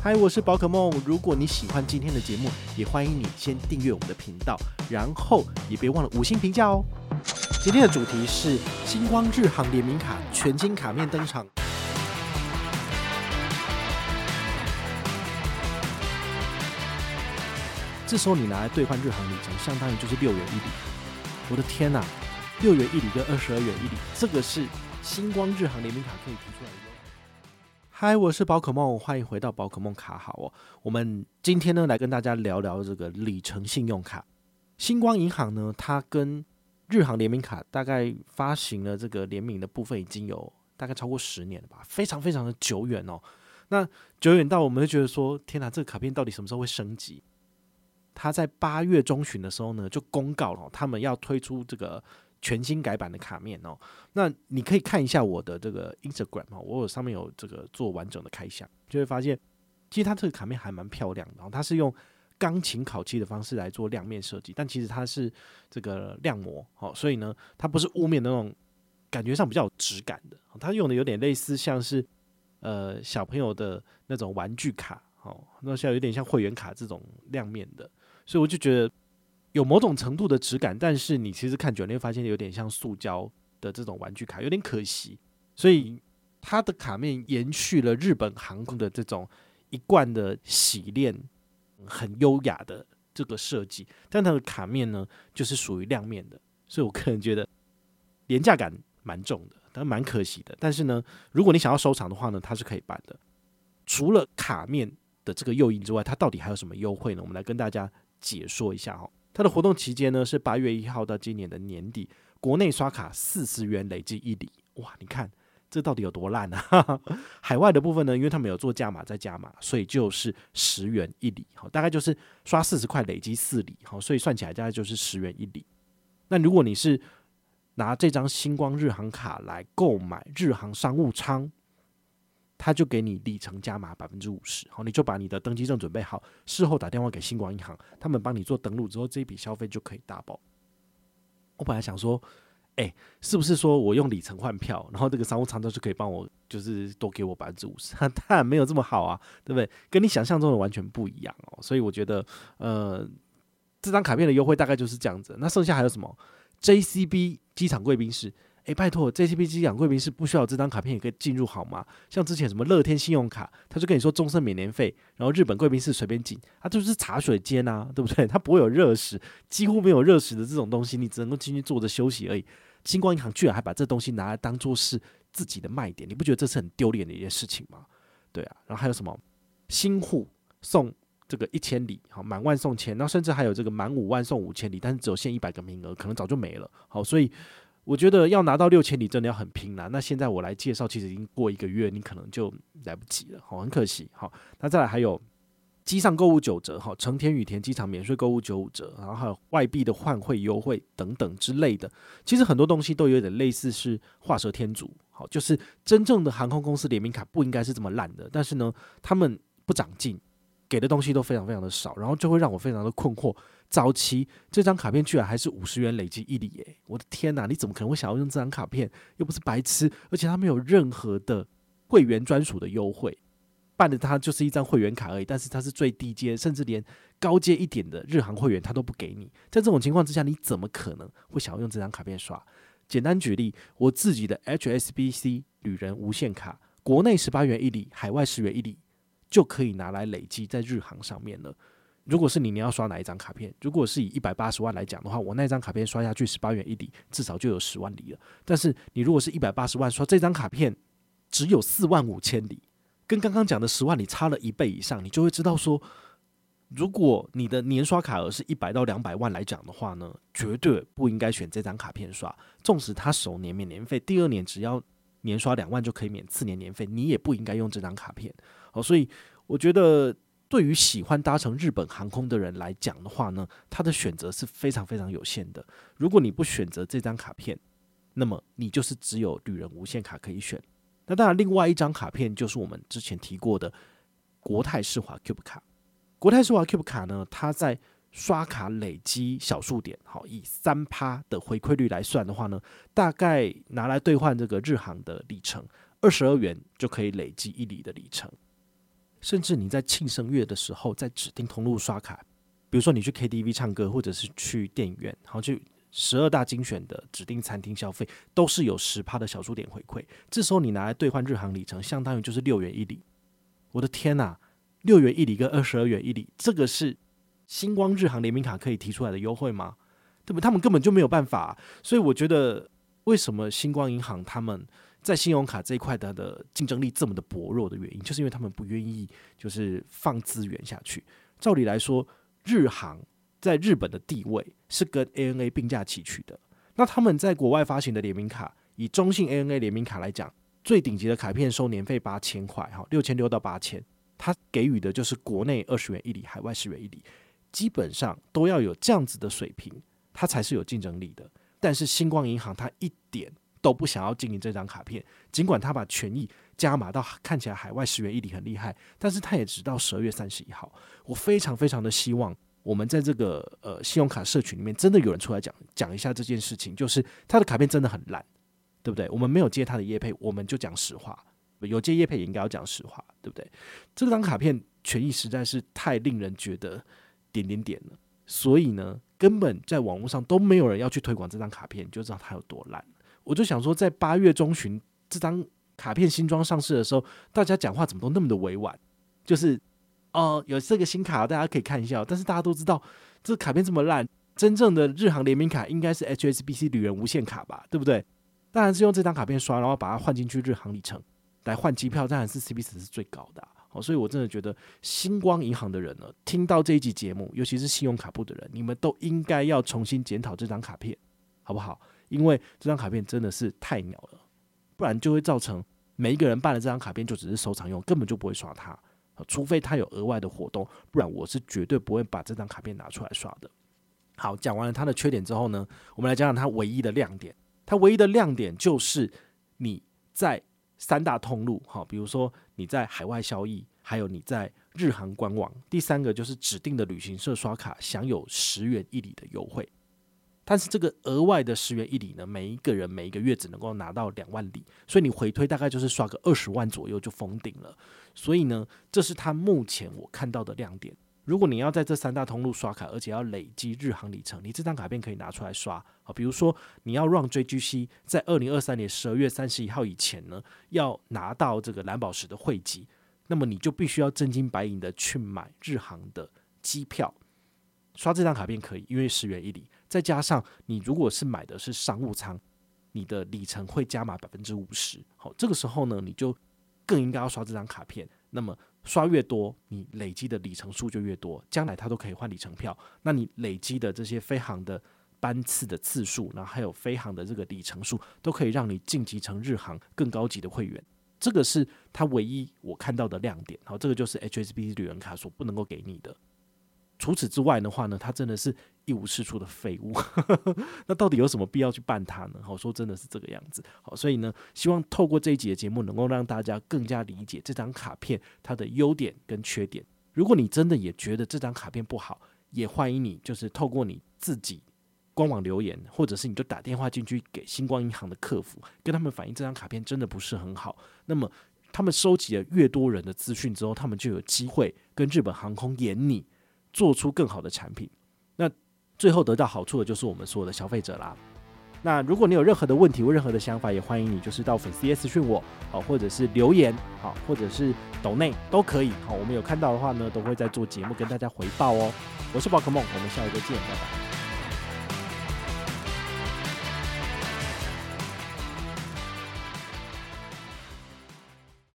嗨，我是宝可梦。如果你喜欢今天的节目，也欢迎你先订阅我们的频道，然后也别忘了五星评价哦。今天的主题是星光日航联名卡全新卡面登场。这时候你拿来兑换日航里程，相当于就是六元一里。我的天呐，六元一里跟二十二元一里，这个是星光日航联名卡可以提出来的。嗨，我是宝可梦，欢迎回到宝可梦卡好哦。我们今天呢，来跟大家聊聊这个里程信用卡。星光银行呢，它跟日航联名卡大概发行了这个联名的部分已经有大概超过十年了吧，非常非常的久远哦。那久远到我们会觉得说，天哪，这个卡片到底什么时候会升级？它在八月中旬的时候呢，就公告了他们要推出这个。全新改版的卡面哦，那你可以看一下我的这个 Instagram 哦，我有上面有这个做完整的开箱，就会发现其实它这个卡面还蛮漂亮的哦，它是用钢琴烤漆的方式来做亮面设计，但其实它是这个亮膜哦，所以呢，它不是雾面那种感觉上比较有质感的，它用的有点类似像是呃小朋友的那种玩具卡哦，那像有点像会员卡这种亮面的，所以我就觉得。有某种程度的质感，但是你其实看久了，你会发现有点像塑胶的这种玩具卡，有点可惜。所以它的卡面延续了日本航空的这种一贯的洗练、很优雅的这个设计，但它的卡面呢，就是属于亮面的。所以我个人觉得廉价感蛮重的，但蛮可惜的。但是呢，如果你想要收藏的话呢，它是可以办的。除了卡面的这个诱因之外，它到底还有什么优惠呢？我们来跟大家解说一下哈。它的活动期间呢是八月一号到今年的年底，国内刷卡四十元累计一里，哇！你看这到底有多烂啊？海外的部分呢，因为他们有做加码再加码，所以就是十元一里，好，大概就是刷四十块累积四里，好，所以算起来大概就是十元一里。那如果你是拿这张星光日航卡来购买日航商务舱。他就给你里程加码百分之五十，好，你就把你的登机证准备好，事后打电话给新光银行，他们帮你做登录之后，这一笔消费就可以大包。我本来想说，哎、是不是说我用里程换票，然后这个商务舱就可以帮我，就是多给我百分之五十？当然没有这么好啊，对不对？跟你想象中的完全不一样哦。所以我觉得，呃，这张卡片的优惠大概就是这样子。那剩下还有什么？JCB 机场贵宾室。诶，拜托，JCB 机场贵宾室不需要这张卡片也可以进入好吗？像之前什么乐天信用卡，他就跟你说终身免年费，然后日本贵宾室随便进，它就是茶水间啊，对不对？它不会有热食，几乎没有热食的这种东西，你只能够进去坐着休息而已。星光银行居然还把这东西拿来当做是自己的卖点，你不觉得这是很丢脸的一件事情吗？对啊，然后还有什么新户送这个一千里，好，满万送千，然后甚至还有这个满五万送五千里，但是只有限一百个名额，可能早就没了。好，所以。我觉得要拿到六千里真的要很拼啦。那现在我来介绍，其实已经过一个月，你可能就来不及了，好，很可惜。好，那再来还有机上购物九折，好，成田羽田机场免税购物九五折，然后还有外币的换汇优惠等等之类的。其实很多东西都有点类似是画蛇添足，好，就是真正的航空公司联名卡不应该是这么烂的，但是呢，他们不长进，给的东西都非常非常的少，然后就会让我非常的困惑。早期这张卡片居然还是五十元累计一里耶！我的天哪，你怎么可能会想要用这张卡片？又不是白痴，而且它没有任何的会员专属的优惠，办的它就是一张会员卡而已。但是它是最低阶，甚至连高阶一点的日航会员它都不给你。在这种情况之下，你怎么可能会想要用这张卡片刷？简单举例，我自己的 HSBC 旅人无限卡，国内十八元一里，海外十元一里，就可以拿来累积在日航上面了。如果是你，你要刷哪一张卡片？如果是以一百八十万来讲的话，我那张卡片刷下去十八元一里，至少就有十万里了。但是你如果是一百八十万刷这张卡片，只有四万五千里，跟刚刚讲的十万里差了一倍以上，你就会知道说，如果你的年刷卡额是一百到两百万来讲的话呢，绝对不应该选这张卡片刷。纵使它首年免年费，第二年只要年刷两万就可以免次年年费，你也不应该用这张卡片。所以我觉得。对于喜欢搭乘日本航空的人来讲的话呢，他的选择是非常非常有限的。如果你不选择这张卡片，那么你就是只有旅人无限卡可以选。那当然，另外一张卡片就是我们之前提过的国泰世华 Cube 卡。国泰世华 Cube 卡呢，它在刷卡累积小数点，好，以三趴的回馈率来算的话呢，大概拿来兑换这个日航的里程，二十二元就可以累积一里的里程。甚至你在庆生月的时候，在指定通路刷卡，比如说你去 KTV 唱歌，或者是去电影院，然后去十二大精选的指定餐厅消费，都是有十趴的小数点回馈。这时候你拿来兑换日航里程，相当于就是六元一里。我的天呐，六元一里跟二十二元一里，这个是星光日航联名卡可以提出来的优惠吗？对不？他们根本就没有办法。所以我觉得，为什么星光银行他们在信用卡这一块它的竞争力这么的薄弱的原因，就是因为他们不愿意就是放资源下去。照理来说，日航在日本的地位是跟 ANA 并驾齐驱的。那他们在国外发行的联名卡，以中信 ANA 联名卡来讲，最顶级的卡片收年费八千块，哈，六千六到八千，它给予的就是国内二十元一里，海外十元一里，基本上都要有这样子的水平，它才是有竞争力的。但是星光银行它一点都不想要经营这张卡片，尽管他把权益加码到看起来海外十元一里很厉害，但是他也只到十二月三十一号。我非常非常的希望，我们在这个呃信用卡社群里面，真的有人出来讲讲一下这件事情，就是他的卡片真的很烂，对不对？我们没有接他的业配，我们就讲实话；有接业配也应该要讲实话，对不对？这张卡片权益实在是太令人觉得点点点了，所以呢，根本在网络上都没有人要去推广这张卡片，就知道它有多烂。我就想说，在八月中旬这张卡片新装上市的时候，大家讲话怎么都那么的委婉？就是哦，有这个新卡，大家可以看一下。但是大家都知道，这卡片这么烂，真正的日航联名卡应该是 HSBC 旅人无限卡吧？对不对？当然是用这张卡片刷，然后把它换进去日航里程来换机票，当然是 CP 值是最高的。好，所以我真的觉得星光银行的人呢，听到这一集节目，尤其是信用卡部的人，你们都应该要重新检讨这张卡片，好不好？因为这张卡片真的是太鸟了，不然就会造成每一个人办了这张卡片就只是收藏用，根本就不会刷它。除非他有额外的活动，不然我是绝对不会把这张卡片拿出来刷的。好，讲完了它的缺点之后呢，我们来讲讲它唯一的亮点。它唯一的亮点就是你在三大通路，哈，比如说你在海外交易，还有你在日航官网，第三个就是指定的旅行社刷卡，享有十元一里的优惠。但是这个额外的十元一里呢，每一个人每一个月只能够拿到两万里，所以你回推大概就是刷个二十万左右就封顶了。所以呢，这是它目前我看到的亮点。如果你要在这三大通路刷卡，而且要累积日航里程，你这张卡片可以拿出来刷啊。比如说你要让 JGC 在二零二三年十二月三十一号以前呢，要拿到这个蓝宝石的汇集，那么你就必须要真金白银的去买日航的机票，刷这张卡片可以，因为十元一里。再加上你如果是买的是商务舱，你的里程会加码百分之五十。好，这个时候呢，你就更应该要刷这张卡片。那么刷越多，你累积的里程数就越多，将来它都可以换里程票。那你累积的这些飞航的班次的次数，然后还有飞航的这个里程数，都可以让你晋级成日航更高级的会员。这个是它唯一我看到的亮点。好，这个就是 HSBC 旅人卡所不能够给你的。除此之外的话呢，它真的是一无是处的废物。那到底有什么必要去办它呢？好，说真的是这个样子。好，所以呢，希望透过这一集的节目，能够让大家更加理解这张卡片它的优点跟缺点。如果你真的也觉得这张卡片不好，也欢迎你就是透过你自己官网留言，或者是你就打电话进去给星光银行的客服，跟他们反映这张卡片真的不是很好。那么他们收集了越多人的资讯之后，他们就有机会跟日本航空演你。做出更好的产品，那最后得到好处的就是我们所有的消费者啦。那如果你有任何的问题或任何的想法，也欢迎你就是到粉丝页私讯我，好，或者是留言，好，或者是抖内都可以，好，我们有看到的话呢，都会在做节目跟大家回报哦。我是宝可梦，我们下一个见，拜拜。